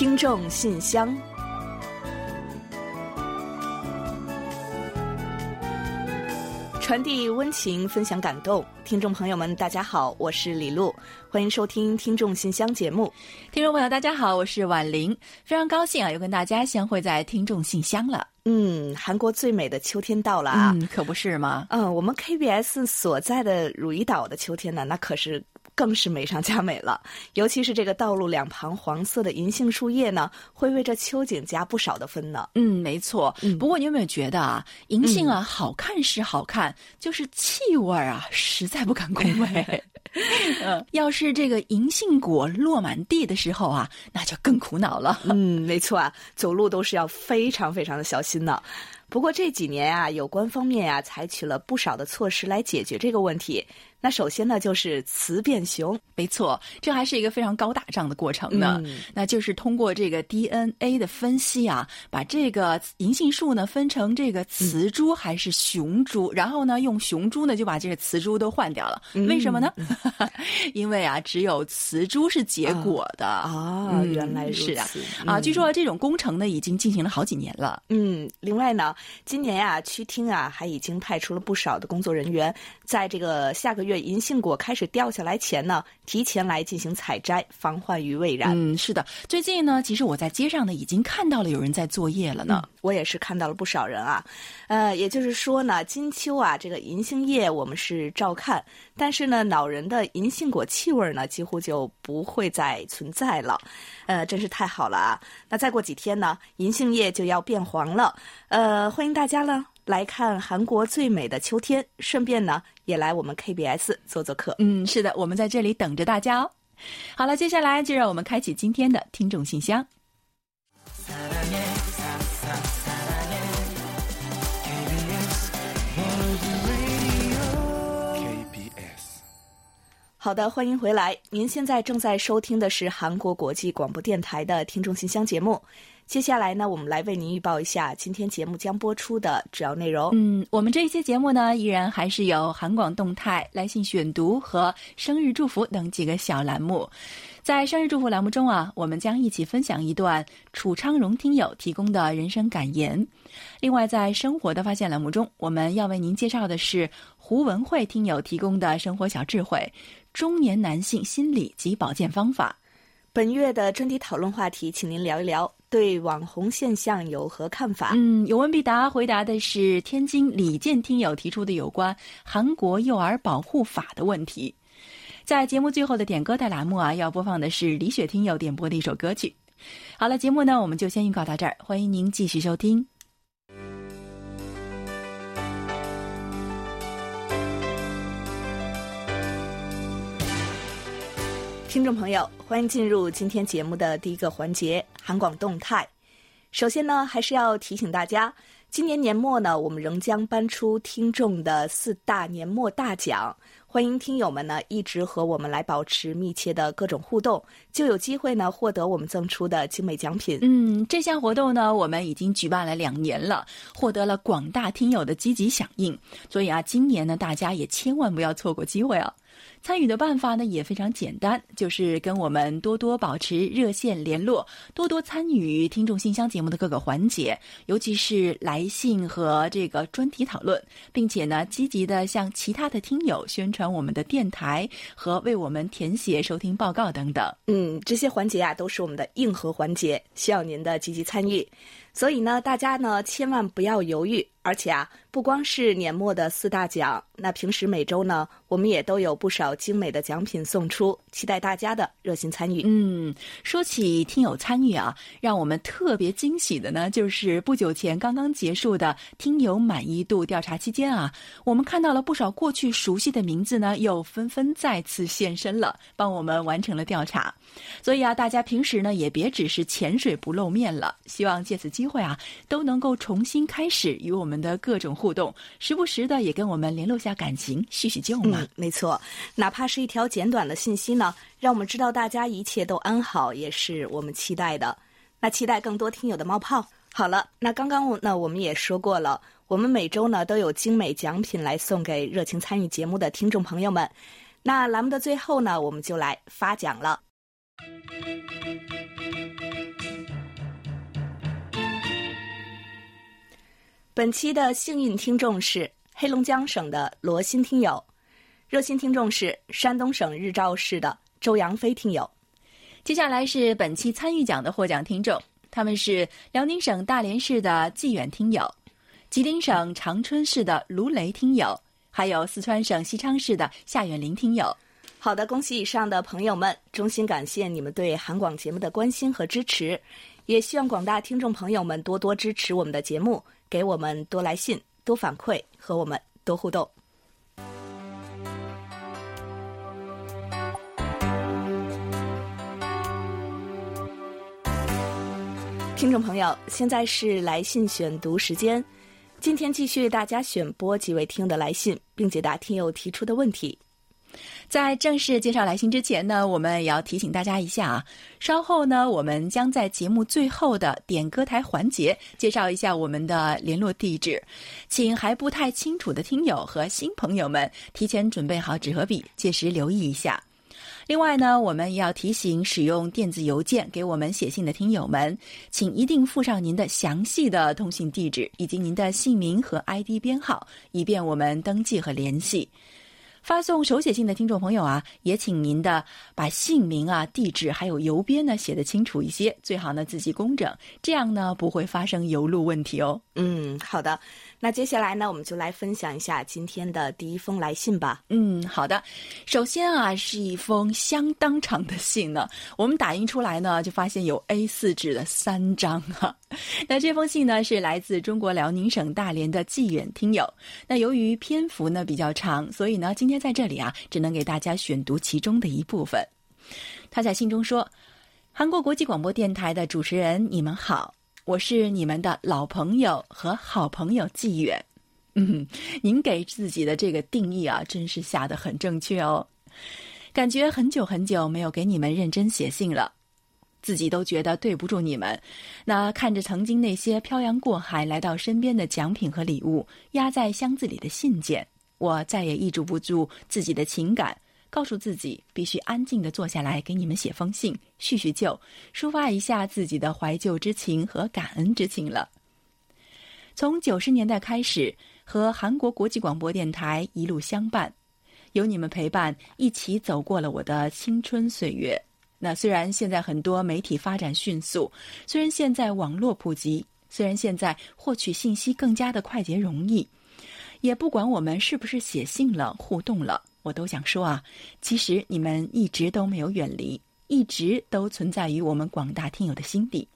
听众信箱，传递温情，分享感动。听众朋友们，大家好，我是李璐，欢迎收听《听众信箱》节目。听众朋友，大家好，我是婉玲，非常高兴啊，又跟大家相会在《听众信箱》了。嗯，韩国最美的秋天到了啊！嗯，可不是吗？嗯，我们 KBS 所在的汝矣岛的秋天呢，那可是更是美上加美了。尤其是这个道路两旁黄色的银杏树叶呢，会为这秋景加不少的分呢。嗯，没错。不过你有没有觉得啊，银杏啊，好看是好看，就是气味啊，实在不敢恭维。嗯，要是这个银杏果落满地的时候啊，那就更苦恼了。嗯，没错啊，走路都是要非常非常的小心的。不过这几年啊，有关方面啊，采取了不少的措施来解决这个问题。那首先呢，就是雌变雄，没错，这还是一个非常高大上的过程呢。那就是通过这个 DNA 的分析啊，把这个银杏树呢分成这个雌株还是雄株，然后呢用雄株呢就把这个雌株都换掉了。为什么呢？因为啊，只有雌株是结果的啊。原来是啊啊！据说这种工程呢已经进行了好几年了。嗯，另外呢，今年呀，区厅啊还已经派出了不少的工作人员，在这个下个月。月银杏果开始掉下来前呢，提前来进行采摘，防患于未然。嗯，是的。最近呢，其实我在街上呢，已经看到了有人在作业了呢。我也是看到了不少人啊。呃，也就是说呢，金秋啊，这个银杏叶我们是照看，但是呢，恼人的银杏果气味呢，几乎就不会再存在了。呃，真是太好了啊！那再过几天呢，银杏叶就要变黄了。呃，欢迎大家呢。来看韩国最美的秋天，顺便呢也来我们 KBS 做做客。嗯，是的，我们在这里等着大家哦。好了，接下来就让我们开启今天的听众信箱。好的，欢迎回来。您现在正在收听的是韩国国际广播电台的听众信箱节目。接下来呢，我们来为您预报一下今天节目将播出的主要内容。嗯，我们这一期节目呢，依然还是有韩广动态、来信选读和生日祝福等几个小栏目。在生日祝福栏目中啊，我们将一起分享一段楚昌荣听友提供的人生感言。另外，在生活的发现栏目中，我们要为您介绍的是胡文慧听友提供的生活小智慧：中年男性心理及保健方法。本月的专题讨论话题，请您聊一聊对网红现象有何看法？嗯，有问必答，回答的是天津李健听友提出的有关韩国幼儿保护法的问题。在节目最后的点歌带栏目啊，要播放的是李雪听友点播的一首歌曲。好了，节目呢，我们就先预告到这儿，欢迎您继续收听。听众朋友，欢迎进入今天节目的第一个环节——韩广动态。首先呢，还是要提醒大家。今年年末呢，我们仍将颁出听众的四大年末大奖，欢迎听友们呢一直和我们来保持密切的各种互动，就有机会呢获得我们赠出的精美奖品。嗯，这项活动呢，我们已经举办了两年了，获得了广大听友的积极响应，所以啊，今年呢，大家也千万不要错过机会啊。参与的办法呢也非常简单，就是跟我们多多保持热线联络，多多参与听众信箱节目的各个环节，尤其是来信和这个专题讨论，并且呢积极的向其他的听友宣传传我们的电台和为我们填写收听报告等等。嗯，这些环节啊都是我们的硬核环节，需要您的积极参与。所以呢，大家呢千万不要犹豫，而且啊，不光是年末的四大奖，那平时每周呢，我们也都有不少精美的奖品送出，期待大家的热心参与。嗯，说起听友参与啊，让我们特别惊喜的呢，就是不久前刚刚结束的听友满意度调查期间啊，我们看到了不少过去熟悉的名字呢，又纷纷再次现身了，帮我们完成了调查。所以啊，大家平时呢也别只是潜水不露面了，希望借此机机会啊，都能够重新开始与我们的各种互动，时不时的也跟我们联络下感情，叙叙旧嘛。没错，哪怕是一条简短的信息呢，让我们知道大家一切都安好，也是我们期待的。那期待更多听友的冒泡。好了，那刚刚呢我们也说过了，我们每周呢都有精美奖品来送给热情参与节目的听众朋友们。那栏目的最后呢，我们就来发奖了。本期的幸运听众是黑龙江省的罗新听友，热心听众是山东省日照市的周扬飞听友。接下来是本期参与奖的获奖听众，他们是辽宁省大连市的纪远听友，吉林省长春市的卢雷听友，还有四川省西昌市的夏远林听友。好的，恭喜以上的朋友们，衷心感谢你们对韩广节目的关心和支持，也希望广大听众朋友们多多支持我们的节目，给我们多来信、多反馈和我们多互动。听众朋友，现在是来信选读时间。今天继续为大家选播几位听友的来信，并解答听友提出的问题。在正式介绍来信之前呢，我们也要提醒大家一下啊，稍后呢，我们将在节目最后的点歌台环节介绍一下我们的联络地址，请还不太清楚的听友和新朋友们提前准备好纸和笔，届时留意一下。另外呢，我们也要提醒使用电子邮件给我们写信的听友们，请一定附上您的详细的通信地址以及您的姓名和 ID 编号，以便我们登记和联系。发送手写信的听众朋友啊，也请您的把姓名啊、地址还有邮编呢写的清楚一些，最好呢字迹工整，这样呢不会发生邮路问题哦。嗯，好的。那接下来呢，我们就来分享一下今天的第一封来信吧。嗯，好的。首先啊，是一封相当长的信呢，我们打印出来呢，就发现有 A4 纸的三张哈。那这封信呢，是来自中国辽宁省大连的季远听友。那由于篇幅呢比较长，所以呢，今天在这里啊，只能给大家选读其中的一部分。他在信中说：“韩国国际广播电台的主持人，你们好。”我是你们的老朋友和好朋友纪远，嗯，您给自己的这个定义啊，真是下的很正确哦。感觉很久很久没有给你们认真写信了，自己都觉得对不住你们。那看着曾经那些漂洋过海来到身边的奖品和礼物，压在箱子里的信件，我再也抑制不住自己的情感。告诉自己必须安静的坐下来给你们写封信，叙叙旧，抒发一下自己的怀旧之情和感恩之情了。从九十年代开始，和韩国国际广播电台一路相伴，有你们陪伴，一起走过了我的青春岁月。那虽然现在很多媒体发展迅速，虽然现在网络普及，虽然现在获取信息更加的快捷容易，也不管我们是不是写信了、互动了。我都想说啊，其实你们一直都没有远离，一直都存在于我们广大听友的心底。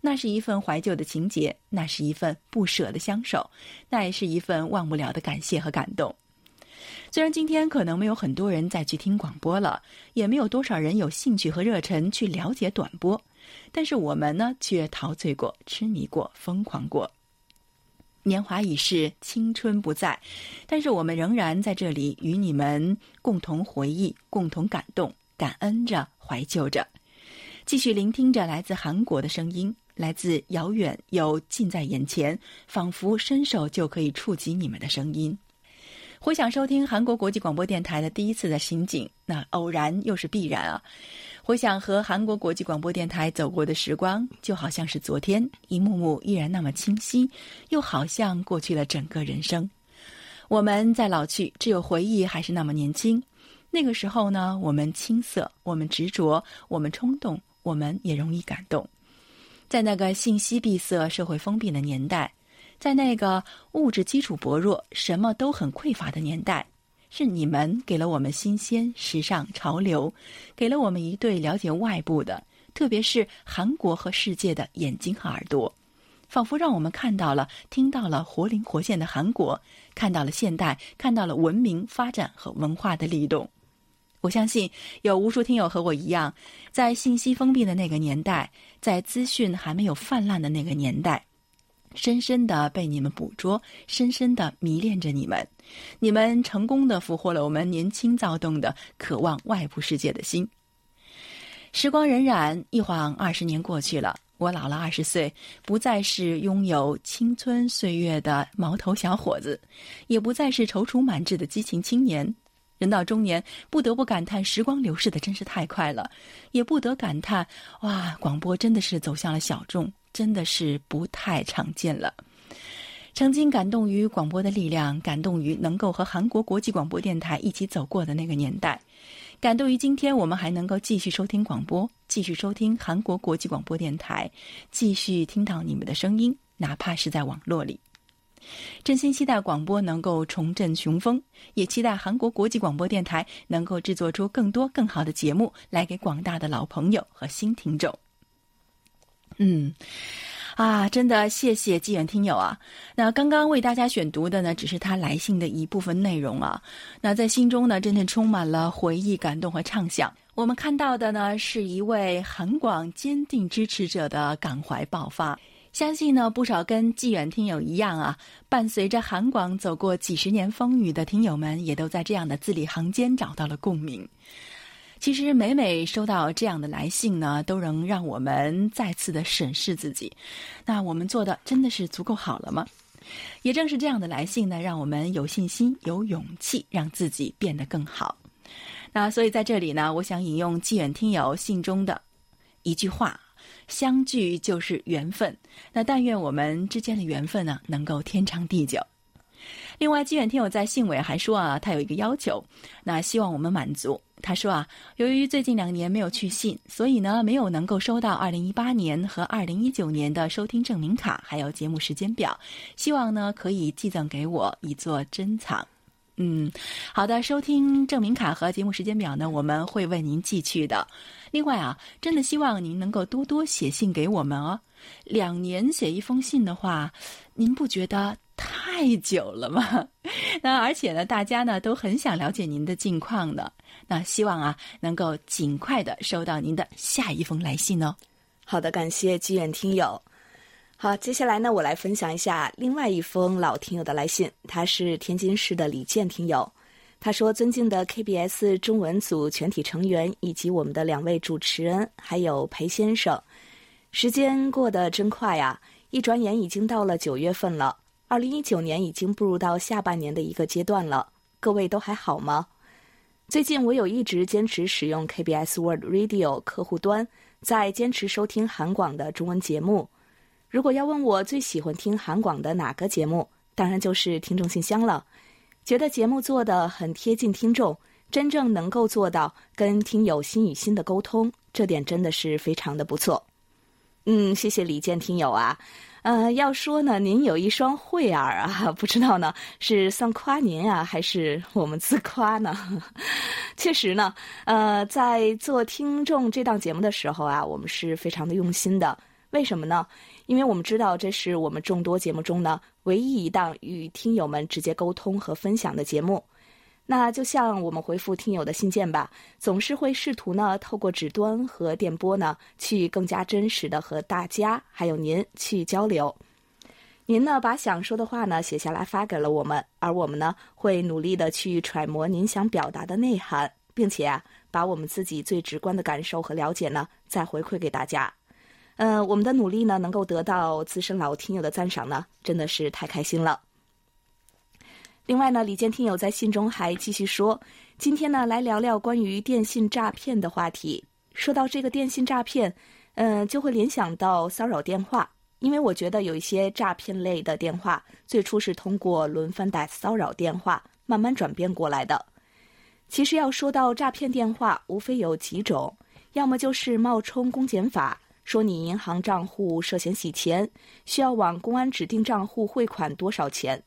那是一份怀旧的情节，那是一份不舍的相守，那也是一份忘不了的感谢和感动。虽然今天可能没有很多人再去听广播了，也没有多少人有兴趣和热忱去了解短波，但是我们呢，却陶醉过、痴迷过、疯狂过。年华已逝，青春不在，但是我们仍然在这里与你们共同回忆、共同感动、感恩着、怀旧着，继续聆听着来自韩国的声音，来自遥远又近在眼前，仿佛伸手就可以触及你们的声音。回想收听韩国国际广播电台的第一次的心境，那偶然又是必然啊。回想和韩国国际广播电台走过的时光，就好像是昨天，一幕幕依然那么清晰，又好像过去了整个人生。我们在老去，只有回忆还是那么年轻。那个时候呢，我们青涩，我们执着，我们冲动，我们也容易感动。在那个信息闭塞、社会封闭的年代，在那个物质基础薄弱、什么都很匮乏的年代。是你们给了我们新鲜、时尚、潮流，给了我们一对了解外部的，特别是韩国和世界的眼睛和耳朵，仿佛让我们看到了、听到了活灵活现的韩国，看到了现代，看到了文明发展和文化的力动。我相信有无数听友和我一样，在信息封闭的那个年代，在资讯还没有泛滥的那个年代。深深的被你们捕捉，深深的迷恋着你们，你们成功的俘获了我们年轻躁动的、渴望外部世界的心。时光荏苒，一晃二十年过去了，我老了二十岁，不再是拥有青春岁月的毛头小伙子，也不再是踌躇满志的激情青年。人到中年，不得不感叹时光流逝的真是太快了，也不得感叹哇，广播真的是走向了小众。真的是不太常见了。曾经感动于广播的力量，感动于能够和韩国国际广播电台一起走过的那个年代，感动于今天我们还能够继续收听广播，继续收听韩国国际广播电台，继续听到你们的声音，哪怕是在网络里。真心期待广播能够重振雄风，也期待韩国国际广播电台能够制作出更多更好的节目，来给广大的老朋友和新听众。嗯，啊，真的谢谢纪远听友啊！那刚刚为大家选读的呢，只是他来信的一部分内容啊。那在心中呢，真的充满了回忆、感动和畅想。我们看到的呢，是一位韩广坚定支持者的感怀爆发。相信呢，不少跟纪远听友一样啊，伴随着韩广走过几十年风雨的听友们，也都在这样的字里行间找到了共鸣。其实每每收到这样的来信呢，都能让我们再次的审视自己。那我们做的真的是足够好了吗？也正是这样的来信呢，让我们有信心、有勇气，让自己变得更好。那所以在这里呢，我想引用纪远听友信中的一句话。相聚就是缘分，那但愿我们之间的缘分呢，能够天长地久。另外，纪远听友在信尾还说啊，他有一个要求，那希望我们满足。他说啊，由于最近两年没有去信，所以呢，没有能够收到二零一八年和二零一九年的收听证明卡，还有节目时间表，希望呢可以寄赠给我以作珍藏。嗯，好的，收听证明卡和节目时间表呢，我们会为您寄去的。另外啊，真的希望您能够多多写信给我们哦。两年写一封信的话，您不觉得太久了吗？那而且呢，大家呢都很想了解您的近况的。那希望啊，能够尽快的收到您的下一封来信哦。好的，感谢积远听友。好，接下来呢，我来分享一下另外一封老听友的来信。他是天津市的李健听友，他说：“尊敬的 KBS 中文组全体成员以及我们的两位主持人，还有裴先生，时间过得真快呀！一转眼已经到了九月份了，二零一九年已经步入到下半年的一个阶段了。各位都还好吗？最近我有一直坚持使用 KBS Word Radio 客户端，在坚持收听韩广的中文节目。”如果要问我最喜欢听韩广的哪个节目，当然就是听众信箱了。觉得节目做的很贴近听众，真正能够做到跟听友心与心的沟通，这点真的是非常的不错。嗯，谢谢李健听友啊。呃，要说呢，您有一双慧耳啊，不知道呢是算夸您啊，还是我们自夸呢？确实呢，呃，在做听众这档节目的时候啊，我们是非常的用心的。为什么呢？因为我们知道，这是我们众多节目中呢唯一一档与听友们直接沟通和分享的节目。那就像我们回复听友的信件吧，总是会试图呢透过纸端和电波呢，去更加真实的和大家还有您去交流。您呢把想说的话呢写下来发给了我们，而我们呢会努力的去揣摩您想表达的内涵，并且啊把我们自己最直观的感受和了解呢再回馈给大家。呃，我们的努力呢，能够得到资深老听友的赞赏呢，真的是太开心了。另外呢，李健听友在信中还继续说，今天呢来聊聊关于电信诈骗的话题。说到这个电信诈骗，嗯，就会联想到骚扰电话，因为我觉得有一些诈骗类的电话，最初是通过轮番打骚扰电话慢慢转变过来的。其实要说到诈骗电话，无非有几种，要么就是冒充公检法。说你银行账户涉嫌洗钱，需要往公安指定账户汇款多少钱？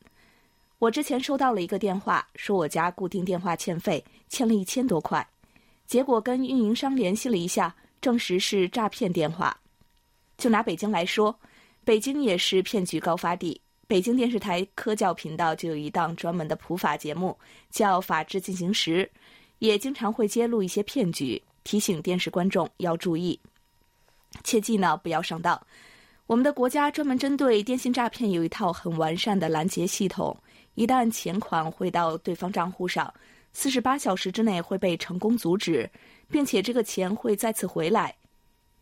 我之前收到了一个电话，说我家固定电话欠费，欠了一千多块。结果跟运营商联系了一下，证实是诈骗电话。就拿北京来说，北京也是骗局高发地。北京电视台科教频道就有一档专门的普法节目，叫《法治进行时》，也经常会揭露一些骗局，提醒电视观众要注意。切记呢，不要上当。我们的国家专门针对电信诈骗有一套很完善的拦截系统，一旦钱款汇到对方账户上，四十八小时之内会被成功阻止，并且这个钱会再次回来。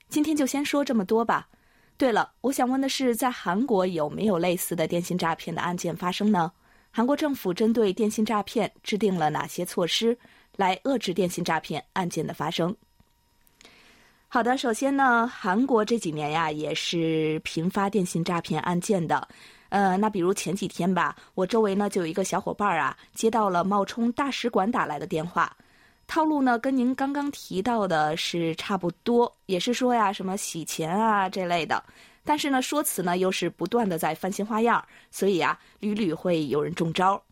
今天就先说这么多吧。对了，我想问的是，在韩国有没有类似的电信诈骗的案件发生呢？韩国政府针对电信诈骗制定了哪些措施，来遏制电信诈骗案件的发生？好的，首先呢，韩国这几年呀也是频发电信诈骗案件的，呃，那比如前几天吧，我周围呢就有一个小伙伴啊，接到了冒充大使馆打来的电话，套路呢跟您刚刚提到的是差不多，也是说呀什么洗钱啊这类的，但是呢说辞呢又是不断的在翻新花样，所以啊屡屡会有人中招。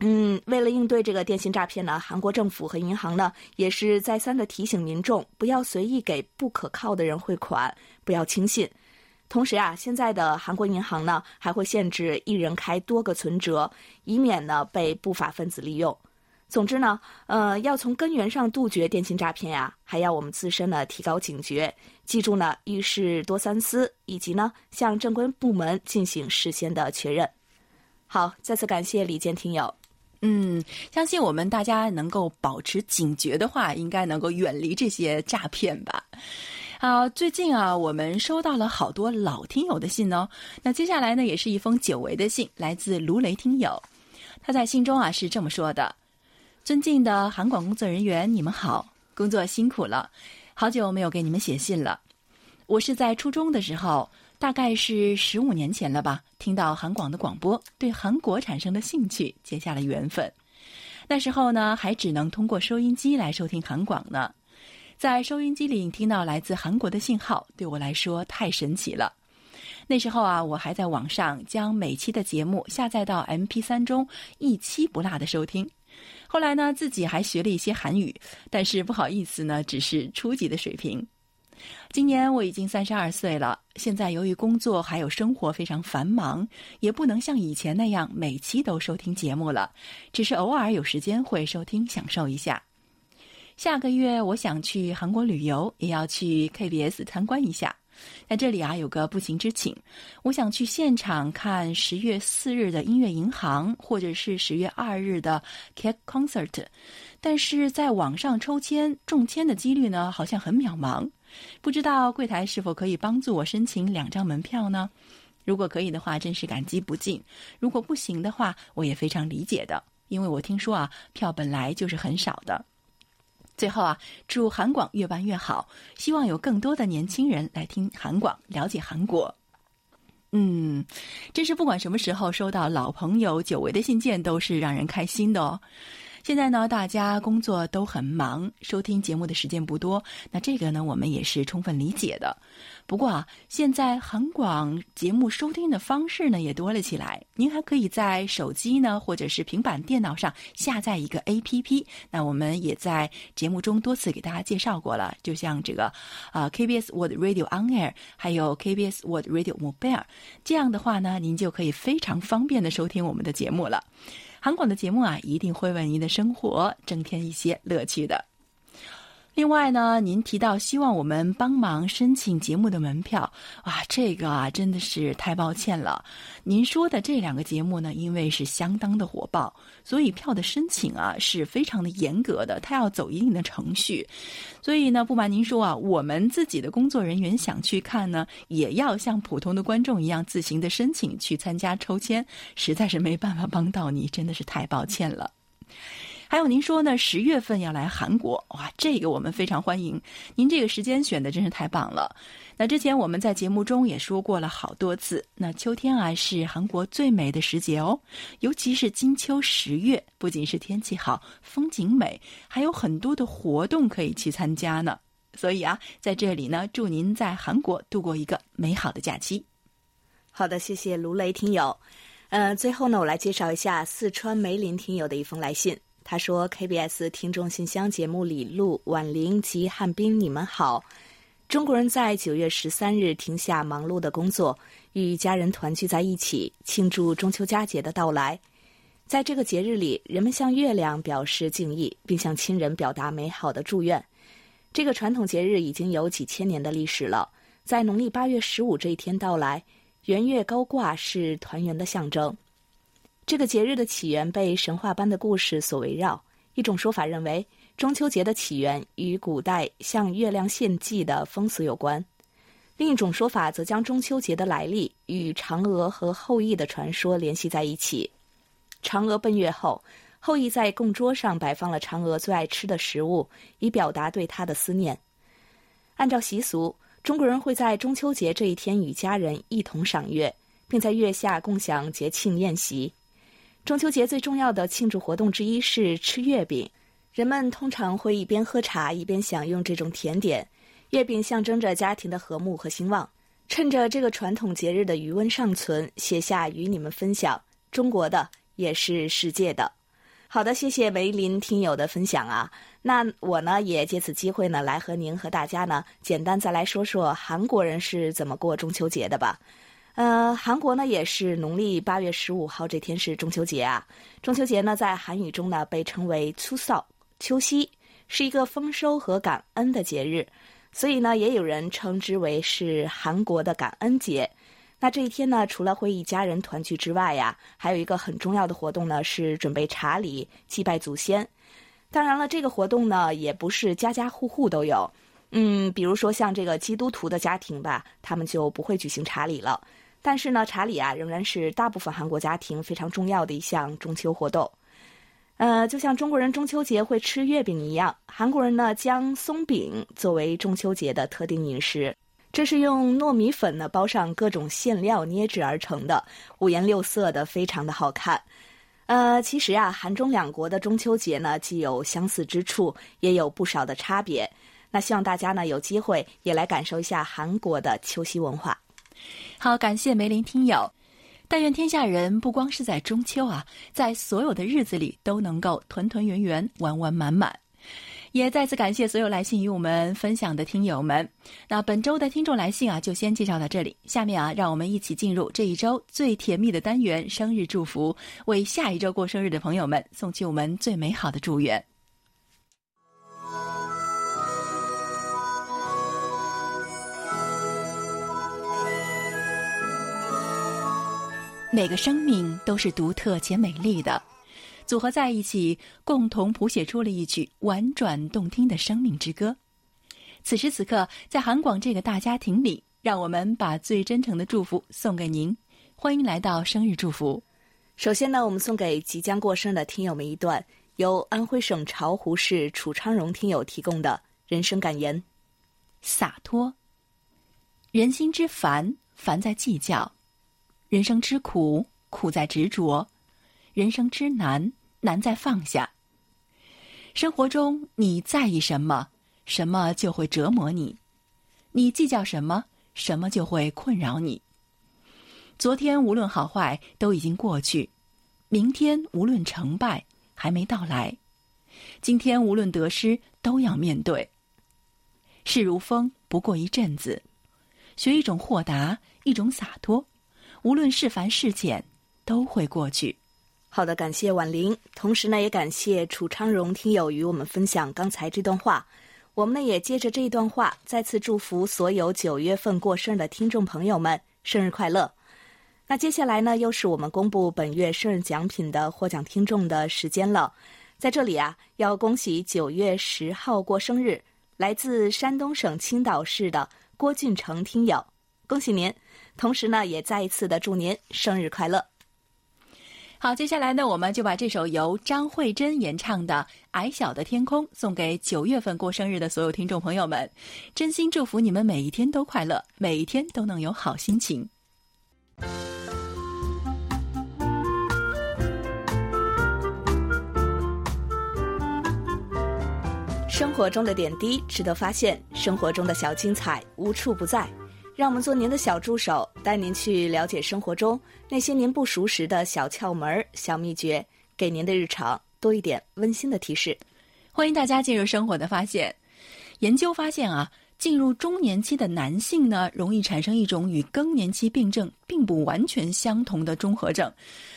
嗯，为了应对这个电信诈骗呢，韩国政府和银行呢也是再三的提醒民众不要随意给不可靠的人汇款，不要轻信。同时啊，现在的韩国银行呢还会限制一人开多个存折，以免呢被不法分子利用。总之呢，呃，要从根源上杜绝电信诈骗呀，还要我们自身呢提高警觉，记住呢遇事多三思，以及呢向正规部门进行事先的确认。好，再次感谢李健听友。嗯，相信我们大家能够保持警觉的话，应该能够远离这些诈骗吧。好，最近啊，我们收到了好多老听友的信哦。那接下来呢，也是一封久违的信，来自卢雷听友。他在信中啊是这么说的：“尊敬的韩广工作人员，你们好，工作辛苦了，好久没有给你们写信了。我是在初中的时候。”大概是十五年前了吧，听到韩广的广播，对韩国产生了兴趣，结下了缘分。那时候呢，还只能通过收音机来收听韩广呢。在收音机里听到来自韩国的信号，对我来说太神奇了。那时候啊，我还在网上将每期的节目下载到 MP3 中，一期不落的收听。后来呢，自己还学了一些韩语，但是不好意思呢，只是初级的水平。今年我已经三十二岁了，现在由于工作还有生活非常繁忙，也不能像以前那样每期都收听节目了，只是偶尔有时间会收听享受一下。下个月我想去韩国旅游，也要去 KBS 参观一下。在这里啊，有个不情之请，我想去现场看十月四日的音乐银行，或者是十月二日的 Cat Concert，但是在网上抽签中签的几率呢，好像很渺茫。不知道柜台是否可以帮助我申请两张门票呢？如果可以的话，真是感激不尽；如果不行的话，我也非常理解的，因为我听说啊，票本来就是很少的。最后啊，祝韩广越办越好，希望有更多的年轻人来听韩广，了解韩国。嗯，真是不管什么时候收到老朋友久违的信件，都是让人开心的哦。现在呢，大家工作都很忙，收听节目的时间不多。那这个呢，我们也是充分理解的。不过啊，现在韩广节目收听的方式呢也多了起来。您还可以在手机呢，或者是平板电脑上下载一个 APP。那我们也在节目中多次给大家介绍过了，就像这个啊 KBS World Radio On Air，还有 KBS World Radio Mobile，这样的话呢，您就可以非常方便的收听我们的节目了。韩广的节目啊，一定会为您的生活增添一些乐趣的。另外呢，您提到希望我们帮忙申请节目的门票，哇，这个啊真的是太抱歉了。您说的这两个节目呢，因为是相当的火爆，所以票的申请啊是非常的严格的，它要走一定的程序。所以呢，不瞒您说啊，我们自己的工作人员想去看呢，也要像普通的观众一样自行的申请去参加抽签，实在是没办法帮到你，真的是太抱歉了。还有您说呢，十月份要来韩国，哇，这个我们非常欢迎。您这个时间选的真是太棒了。那之前我们在节目中也说过了好多次，那秋天啊是韩国最美的时节哦，尤其是金秋十月，不仅是天气好、风景美，还有很多的活动可以去参加呢。所以啊，在这里呢，祝您在韩国度过一个美好的假期。好的，谢谢卢雷听友。嗯，最后呢，我来介绍一下四川梅林听友的一封来信。他说：“KBS 听众信箱节目里，陆婉玲及汉斌，你们好。中国人在九月十三日停下忙碌的工作，与家人团聚在一起，庆祝中秋佳节的到来。在这个节日里，人们向月亮表示敬意，并向亲人表达美好的祝愿。这个传统节日已经有几千年的历史了。在农历八月十五这一天到来，圆月高挂是团圆的象征。”这个节日的起源被神话般的故事所围绕。一种说法认为，中秋节的起源与古代向月亮献祭的风俗有关；另一种说法则将中秋节的来历与嫦娥和后羿的传说联系在一起。嫦娥奔月后，后羿在供桌上摆放了嫦娥最爱吃的食物，以表达对她的思念。按照习俗，中国人会在中秋节这一天与家人一同赏月。并在月下共享节庆宴席。中秋节最重要的庆祝活动之一是吃月饼，人们通常会一边喝茶一边享用这种甜点。月饼象征着家庭的和睦和兴旺。趁着这个传统节日的余温尚存，写下与你们分享中国的也是世界的。好的，谢谢梅林听友的分享啊。那我呢也借此机会呢来和您和大家呢简单再来说说韩国人是怎么过中秋节的吧。呃，韩国呢也是农历八月十五号这天是中秋节啊。中秋节呢在韩语中呢被称为“粗扫”，秋夕是一个丰收和感恩的节日，所以呢也有人称之为是韩国的感恩节。那这一天呢，除了会一家人团聚之外呀，还有一个很重要的活动呢是准备茶礼、祭拜祖先。当然了，这个活动呢也不是家家户户都有，嗯，比如说像这个基督徒的家庭吧，他们就不会举行茶礼了。但是呢，查理啊仍然是大部分韩国家庭非常重要的一项中秋活动。呃，就像中国人中秋节会吃月饼一样，韩国人呢将松饼作为中秋节的特定饮食。这是用糯米粉呢包上各种馅料捏制而成的，五颜六色的，非常的好看。呃，其实啊，韩中两国的中秋节呢既有相似之处，也有不少的差别。那希望大家呢有机会也来感受一下韩国的秋夕文化。好，感谢梅林听友。但愿天下人不光是在中秋啊，在所有的日子里都能够团团圆圆、完完满满。也再次感谢所有来信与我们分享的听友们。那本周的听众来信啊，就先介绍到这里。下面啊，让我们一起进入这一周最甜蜜的单元——生日祝福，为下一周过生日的朋友们送去我们最美好的祝愿。每个生命都是独特且美丽的，组合在一起，共同谱写出了一曲婉转动听的生命之歌。此时此刻，在韩广这个大家庭里，让我们把最真诚的祝福送给您。欢迎来到生日祝福。首先呢，我们送给即将过生的听友们一段由安徽省巢湖市楚昌荣听友提供的人生感言：洒脱。人心之烦，烦在计较。人生之苦，苦在执着；人生之难，难在放下。生活中，你在意什么，什么就会折磨你；你计较什么，什么就会困扰你。昨天无论好坏都已经过去，明天无论成败还没到来，今天无论得失都要面对。事如风，不过一阵子，学一种豁达，一种洒脱。无论是繁是简，都会过去。好的，感谢婉玲，同时呢，也感谢楚昌荣听友与我们分享刚才这段话。我们呢，也接着这一段话，再次祝福所有九月份过生日的听众朋友们生日快乐。那接下来呢，又是我们公布本月生日奖品的获奖听众的时间了。在这里啊，要恭喜九月十号过生日，来自山东省青岛市的郭俊成听友，恭喜您！同时呢，也再一次的祝您生日快乐。好，接下来呢，我们就把这首由张慧珍演唱的《矮小的天空》送给九月份过生日的所有听众朋友们，真心祝福你们每一天都快乐，每一天都能有好心情。生活中的点滴值得发现，生活中的小精彩无处不在。让我们做您的小助手，带您去了解生活中那些您不熟识的小窍门、小秘诀，给您的日常多一点温馨的提示。欢迎大家进入生活的发现。研究发现啊，进入中年期的男性呢，容易产生一种与更年期病症并不完全相同的综合症。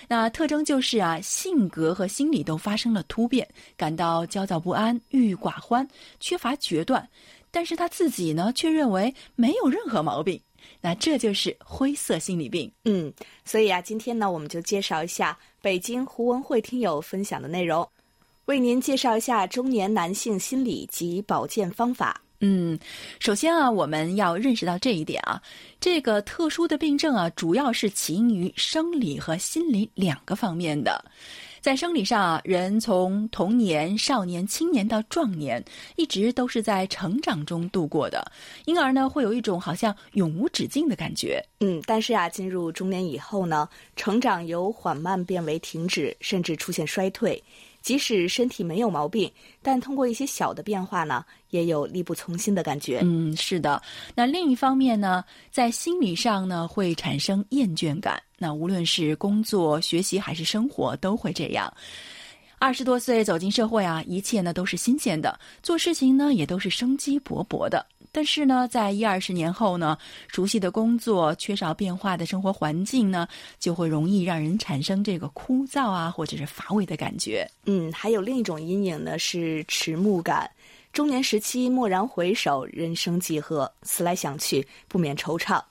那特征就是啊，性格和心理都发生了突变，感到焦躁不安、郁郁寡欢、缺乏决断。但是他自己呢，却认为没有任何毛病，那这就是灰色心理病。嗯，所以啊，今天呢，我们就介绍一下北京胡文慧听友分享的内容，为您介绍一下中年男性心理及保健方法。嗯，首先啊，我们要认识到这一点啊，这个特殊的病症啊，主要是起因于生理和心理两个方面的。在生理上啊，人从童年、少年、青年到壮年，一直都是在成长中度过的，因而呢，会有一种好像永无止境的感觉。嗯，但是啊，进入中年以后呢，成长由缓慢变为停止，甚至出现衰退。即使身体没有毛病，但通过一些小的变化呢，也有力不从心的感觉。嗯，是的。那另一方面呢，在心理上呢，会产生厌倦感。那无论是工作、学习还是生活，都会这样。二十多岁走进社会啊，一切呢都是新鲜的，做事情呢也都是生机勃勃的。但是呢，在一二十年后呢，熟悉的工作、缺少变化的生活环境呢，就会容易让人产生这个枯燥啊，或者是乏味的感觉。嗯，还有另一种阴影呢，是迟暮感。中年时期蓦然回首，人生几何，思来想去，不免惆怅。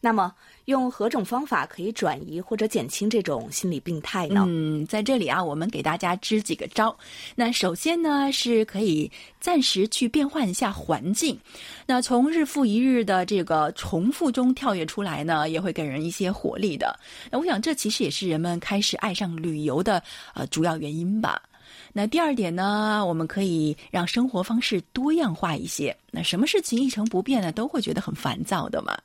那么。用何种方法可以转移或者减轻这种心理病态呢？嗯，在这里啊，我们给大家支几个招。那首先呢，是可以暂时去变换一下环境。那从日复一日的这个重复中跳跃出来呢，也会给人一些活力的。那我想，这其实也是人们开始爱上旅游的呃主要原因吧。那第二点呢，我们可以让生活方式多样化一些。那什么事情一成不变呢，都会觉得很烦躁的嘛。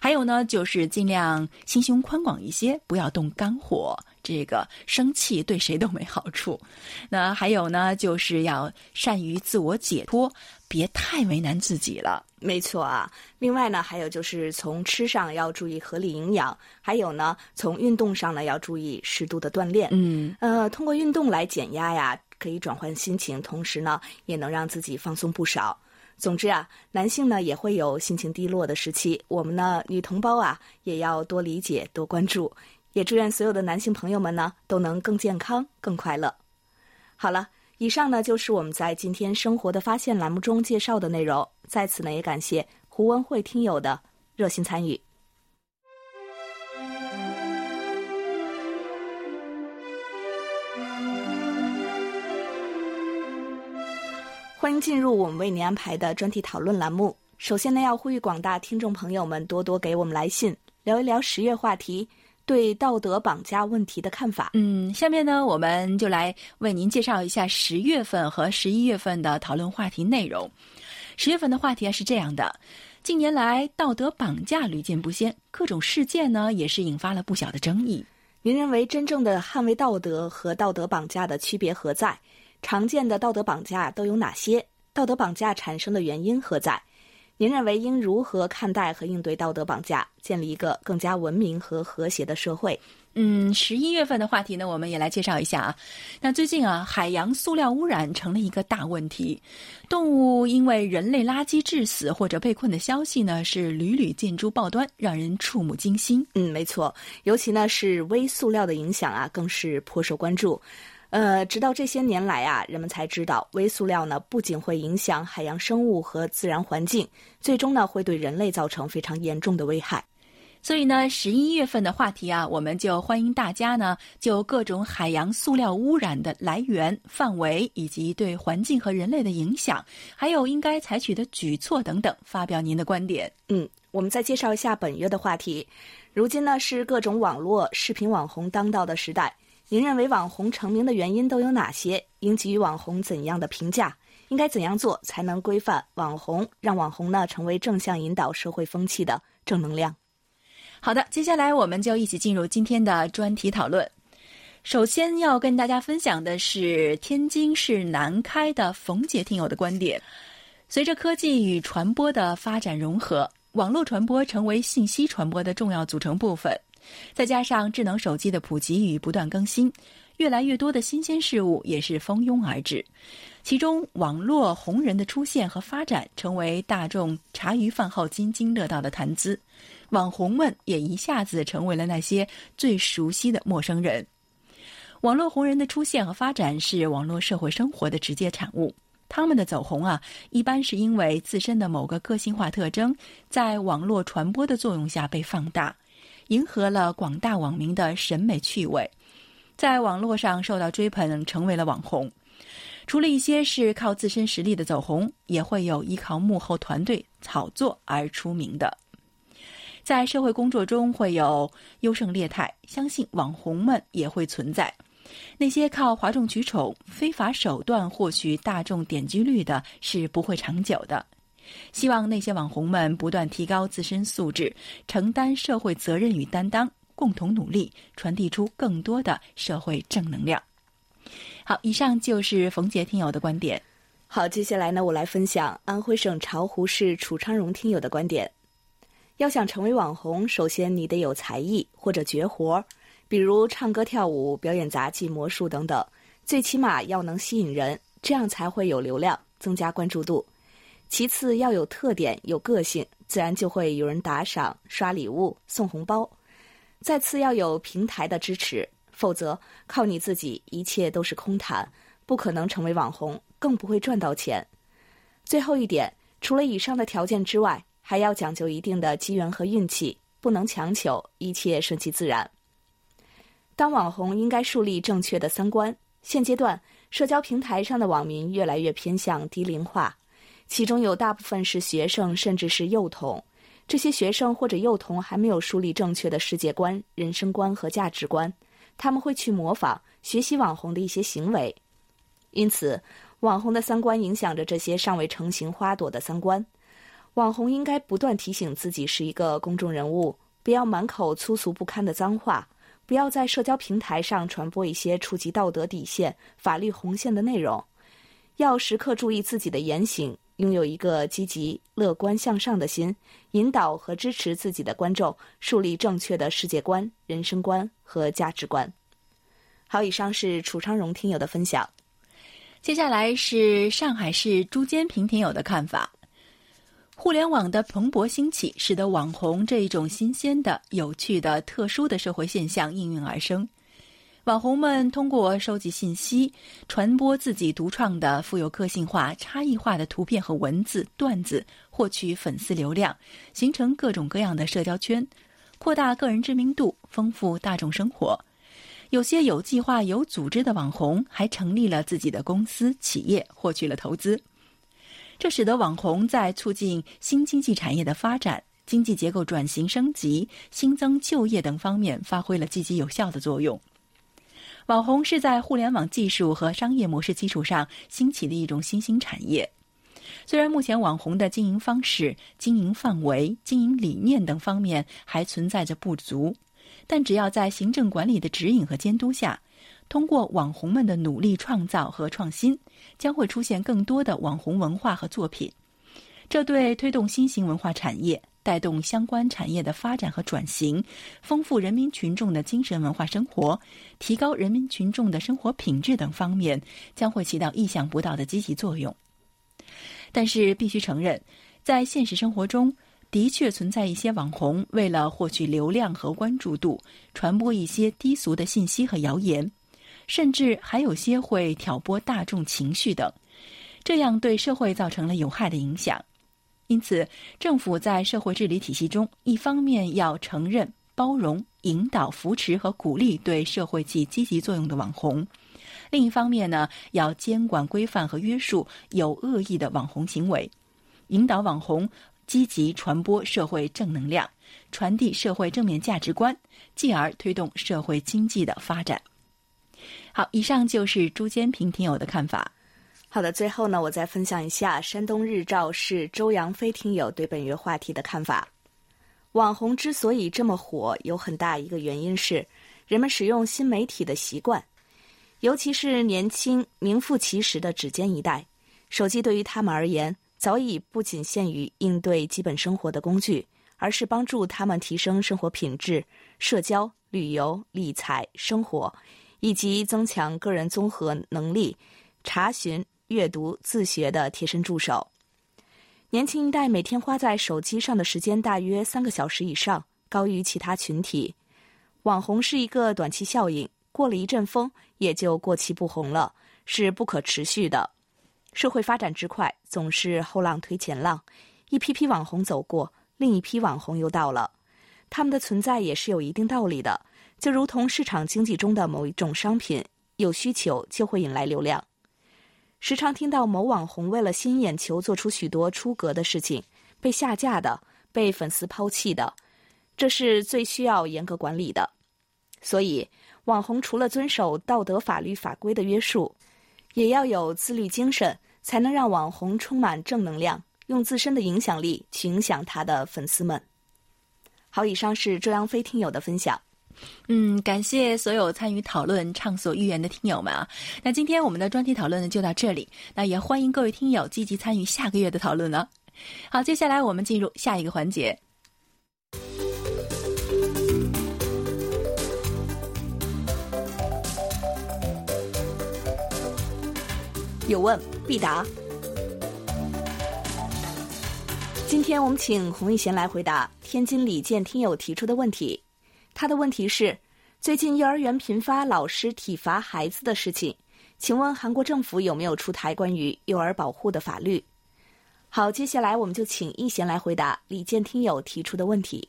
还有呢，就是尽量心胸宽广一些，不要动肝火。这个生气对谁都没好处。那还有呢，就是要善于自我解脱，别太为难自己了。没错啊。另外呢，还有就是从吃上要注意合理营养，还有呢，从运动上呢要注意适度的锻炼。嗯，呃，通过运动来减压呀，可以转换心情，同时呢，也能让自己放松不少。总之啊，男性呢也会有心情低落的时期，我们呢女同胞啊也要多理解、多关注。也祝愿所有的男性朋友们呢都能更健康、更快乐。好了，以上呢就是我们在今天生活的发现栏目中介绍的内容。在此呢，也感谢胡文慧听友的热心参与。欢迎进入我们为您安排的专题讨论栏目。首先呢，要呼吁广大听众朋友们多多给我们来信，聊一聊十月话题对道德绑架问题的看法。嗯，下面呢，我们就来为您介绍一下十月份和十一月份的讨论话题内容。十月份的话题啊是这样的：近年来道德绑架屡见不鲜，各种事件呢也是引发了不小的争议。您认为真正的捍卫道德和道德绑架的区别何在？常见的道德绑架都有哪些？道德绑架产生的原因何在？您认为应如何看待和应对道德绑架，建立一个更加文明和和谐的社会？嗯，十一月份的话题呢，我们也来介绍一下啊。那最近啊，海洋塑料污染成了一个大问题，动物因为人类垃圾致死或者被困的消息呢，是屡屡见诸报端，让人触目惊心。嗯，没错，尤其呢是微塑料的影响啊，更是颇受关注。呃，直到这些年来啊，人们才知道微塑料呢不仅会影响海洋生物和自然环境，最终呢会对人类造成非常严重的危害。所以呢，十一月份的话题啊，我们就欢迎大家呢就各种海洋塑料污染的来源、范围以及对环境和人类的影响，还有应该采取的举措等等，发表您的观点。嗯，我们再介绍一下本月的话题。如今呢是各种网络视频网红当道的时代。您认为网红成名的原因都有哪些？应给予网红怎样的评价？应该怎样做才能规范网红，让网红呢成为正向引导社会风气的正能量？好的，接下来我们就一起进入今天的专题讨论。首先要跟大家分享的是天津市南开的冯杰听友的观点：随着科技与传播的发展融合，网络传播成为信息传播的重要组成部分。再加上智能手机的普及与不断更新，越来越多的新鲜事物也是蜂拥而至。其中，网络红人的出现和发展，成为大众茶余饭后津津乐道的谈资。网红们也一下子成为了那些最熟悉的陌生人。网络红人的出现和发展是网络社会生活的直接产物。他们的走红啊，一般是因为自身的某个个性化特征，在网络传播的作用下被放大。迎合了广大网民的审美趣味，在网络上受到追捧，成为了网红。除了一些是靠自身实力的走红，也会有依靠幕后团队炒作而出名的。在社会工作中会有优胜劣汰，相信网红们也会存在。那些靠哗众取宠、非法手段获取大众点击率的，是不会长久的。希望那些网红们不断提高自身素质，承担社会责任与担当，共同努力，传递出更多的社会正能量。好，以上就是冯杰听友的观点。好，接下来呢，我来分享安徽省巢湖市楚昌荣听友的观点。要想成为网红，首先你得有才艺或者绝活，比如唱歌、跳舞、表演杂技、魔术等等。最起码要能吸引人，这样才会有流量，增加关注度。其次要有特点、有个性，自然就会有人打赏、刷礼物、送红包。再次要有平台的支持，否则靠你自己一切都是空谈，不可能成为网红，更不会赚到钱。最后一点，除了以上的条件之外，还要讲究一定的机缘和运气，不能强求，一切顺其自然。当网红应该树立正确的三观。现阶段，社交平台上的网民越来越偏向低龄化。其中有大部分是学生，甚至是幼童。这些学生或者幼童还没有树立正确的世界观、人生观和价值观，他们会去模仿、学习网红的一些行为。因此，网红的三观影响着这些尚未成型花朵的三观。网红应该不断提醒自己是一个公众人物，不要满口粗俗不堪的脏话，不要在社交平台上传播一些触及道德底线、法律红线的内容，要时刻注意自己的言行。拥有一个积极、乐观向上的心，引导和支持自己的观众树立正确的世界观、人生观和价值观。好，以上是楚昌荣听友的分享。接下来是上海市朱坚平听友的看法：互联网的蓬勃兴起，使得网红这一种新鲜的、有趣的、特殊的社会现象应运而生。网红们通过收集信息、传播自己独创的、富有个性化、差异化的图片和文字段子，获取粉丝流量，形成各种各样的社交圈，扩大个人知名度，丰富大众生活。有些有计划、有组织的网红还成立了自己的公司、企业，获取了投资。这使得网红在促进新经济产业的发展、经济结构转型升级、新增就业等方面发挥了积极有效的作用。网红是在互联网技术和商业模式基础上兴起的一种新兴产业。虽然目前网红的经营方式、经营范围、经营理念等方面还存在着不足，但只要在行政管理的指引和监督下，通过网红们的努力创造和创新，将会出现更多的网红文化和作品。这对推动新型文化产业。带动相关产业的发展和转型，丰富人民群众的精神文化生活，提高人民群众的生活品质等方面，将会起到意想不到的积极作用。但是，必须承认，在现实生活中，的确存在一些网红为了获取流量和关注度，传播一些低俗的信息和谣言，甚至还有些会挑拨大众情绪等，这样对社会造成了有害的影响。因此，政府在社会治理体系中，一方面要承认、包容、引导、扶持和鼓励对社会起积极作用的网红；另一方面呢，要监管、规范和约束有恶意的网红行为，引导网红积极传播社会正能量，传递社会正面价值观，继而推动社会经济的发展。好，以上就是朱坚平听友的看法。好的，最后呢，我再分享一下山东日照市周扬飞听友对本月话题的看法。网红之所以这么火，有很大一个原因是人们使用新媒体的习惯，尤其是年轻名副其实的指尖一代，手机对于他们而言早已不仅限于应对基本生活的工具，而是帮助他们提升生活品质、社交、旅游、理财、生活，以及增强个人综合能力、查询。阅读自学的贴身助手，年轻一代每天花在手机上的时间大约三个小时以上，高于其他群体。网红是一个短期效应，过了一阵风也就过气不红了，是不可持续的。社会发展之快，总是后浪推前浪，一批批网红走过，另一批网红又到了。他们的存在也是有一定道理的，就如同市场经济中的某一种商品，有需求就会引来流量。时常听到某网红为了吸引眼球做出许多出格的事情，被下架的，被粉丝抛弃的，这是最需要严格管理的。所以，网红除了遵守道德法律法规的约束，也要有自律精神，才能让网红充满正能量，用自身的影响力去影响他的粉丝们。好，以上是周扬飞听友的分享。嗯，感谢所有参与讨论、畅所欲言的听友们啊！那今天我们的专题讨论呢就到这里，那也欢迎各位听友积极参与下个月的讨论呢。好，接下来我们进入下一个环节。有问必答。今天我们请洪一贤来回答天津李健听友提出的问题。他的问题是：最近幼儿园频发老师体罚孩子的事情，请问韩国政府有没有出台关于幼儿保护的法律？好，接下来我们就请易贤来回答李健听友提出的问题。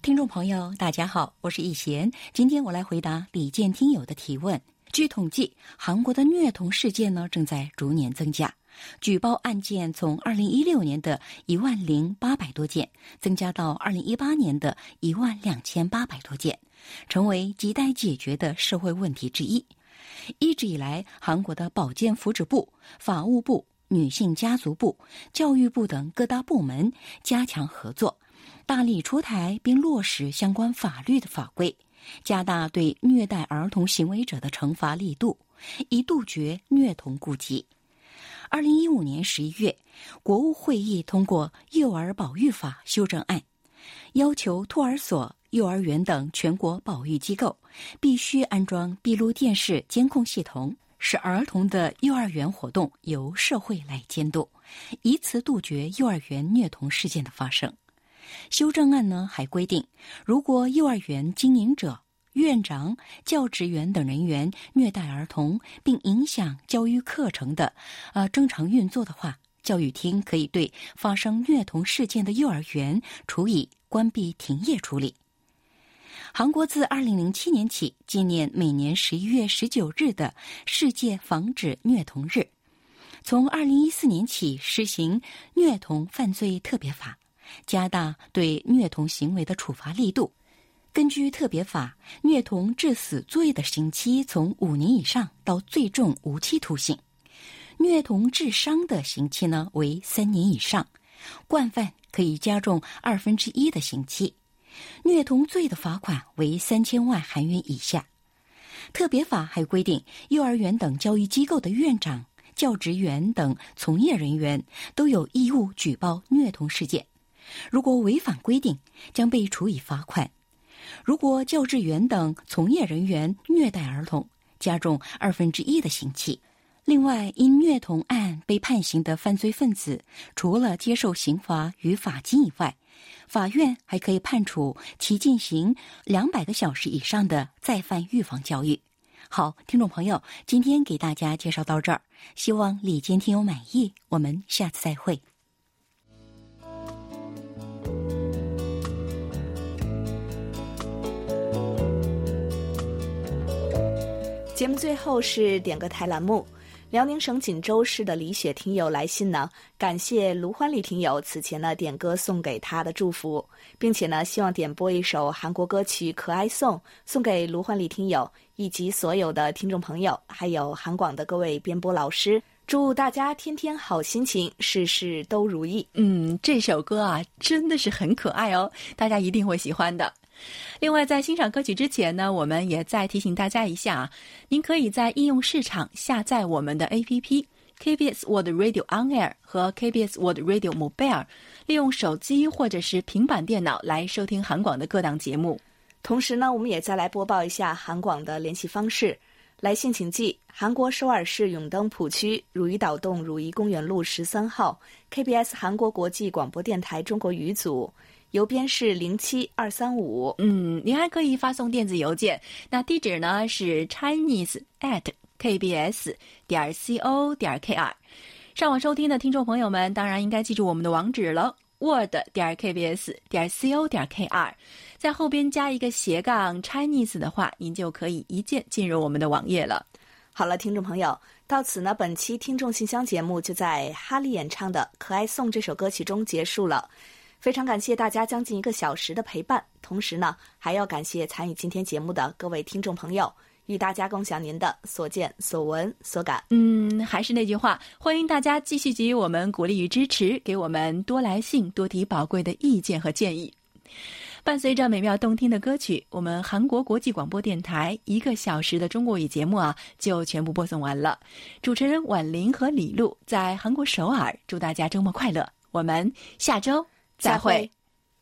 听众朋友，大家好，我是易贤，今天我来回答李健听友的提问。据统计，韩国的虐童事件呢正在逐年增加。举报案件从二零一六年的一万零八百多件，增加到二零一八年的一万两千八百多件，成为亟待解决的社会问题之一。一直以来，韩国的保健福祉部、法务部、女性家族部、教育部等各大部门加强合作，大力出台并落实相关法律的法规，加大对虐待儿童行为者的惩罚力度，以杜绝虐童痼疾。二零一五年十一月，国务会议通过《幼儿保育法》修正案，要求托儿所、幼儿园等全国保育机构必须安装闭路电视监控系统，使儿童的幼儿园活动由社会来监督，以此杜绝幼儿园虐童事件的发生。修正案呢还规定，如果幼儿园经营者院长、教职员等人员虐待儿童，并影响教育课程的，呃正常运作的话，教育厅可以对发生虐童事件的幼儿园处以关闭停业处理。韩国自二零零七年起纪念每年十一月十九日的世界防止虐童日，从二零一四年起实行虐童犯罪特别法，加大对虐童行为的处罚力度。根据特别法，虐童致死罪的刑期从五年以上到最重无期徒刑；虐童致伤的刑期呢为三年以上，惯犯可以加重二分之一的刑期；虐童罪的罚款为三千万韩元以下。特别法还规定，幼儿园等教育机构的院长、教职员等从业人员都有义务举报虐童事件，如果违反规定，将被处以罚款。如果教职员等从业人员虐待儿童，加重二分之一的刑期。另外，因虐童案被判刑的犯罪分子，除了接受刑罚与罚金以外，法院还可以判处其进行两百个小时以上的再犯预防教育。好，听众朋友，今天给大家介绍到这儿，希望李坚听友满意。我们下次再会。节目最后是点歌台栏目。辽宁省锦州市的李雪听友来信呢，感谢卢欢丽听友此前呢点歌送给他的祝福，并且呢希望点播一首韩国歌曲《可爱颂》送给卢欢丽听友以及所有的听众朋友，还有韩广的各位编播老师。祝大家天天好心情，事事都如意。嗯，这首歌啊真的是很可爱哦，大家一定会喜欢的。另外，在欣赏歌曲之前呢，我们也再提醒大家一下啊，您可以在应用市场下载我们的 APP KBS World Radio On Air 和 KBS World Radio Mobile，利用手机或者是平板电脑来收听韩广的各档节目。同时呢，我们也再来播报一下韩广的联系方式：来信请寄韩国首尔市永登浦区汝矣岛洞汝矣公园路十三号 KBS 韩国国际广播电台中国语组。邮编是零七二三五，嗯，您还可以发送电子邮件，那地址呢是 chinese at kbs 点 co 点 kr。上网收听的听众朋友们，当然应该记住我们的网址了：word 点 kbs 点 co 点 kr，在后边加一个斜杠 chinese 的话，您就可以一键进入我们的网页了。好了，听众朋友，到此呢，本期听众信箱节目就在哈利演唱的《可爱颂》这首歌曲中结束了。非常感谢大家将近一个小时的陪伴，同时呢，还要感谢参与今天节目的各位听众朋友，与大家共享您的所见所闻所感。嗯，还是那句话，欢迎大家继续给予我们鼓励与支持，给我们多来信，多提宝贵的意见和建议。伴随着美妙动听的歌曲，我们韩国国际广播电台一个小时的中国语节目啊，就全部播送完了。主持人婉玲和李璐在韩国首尔，祝大家周末快乐。我们下周再会。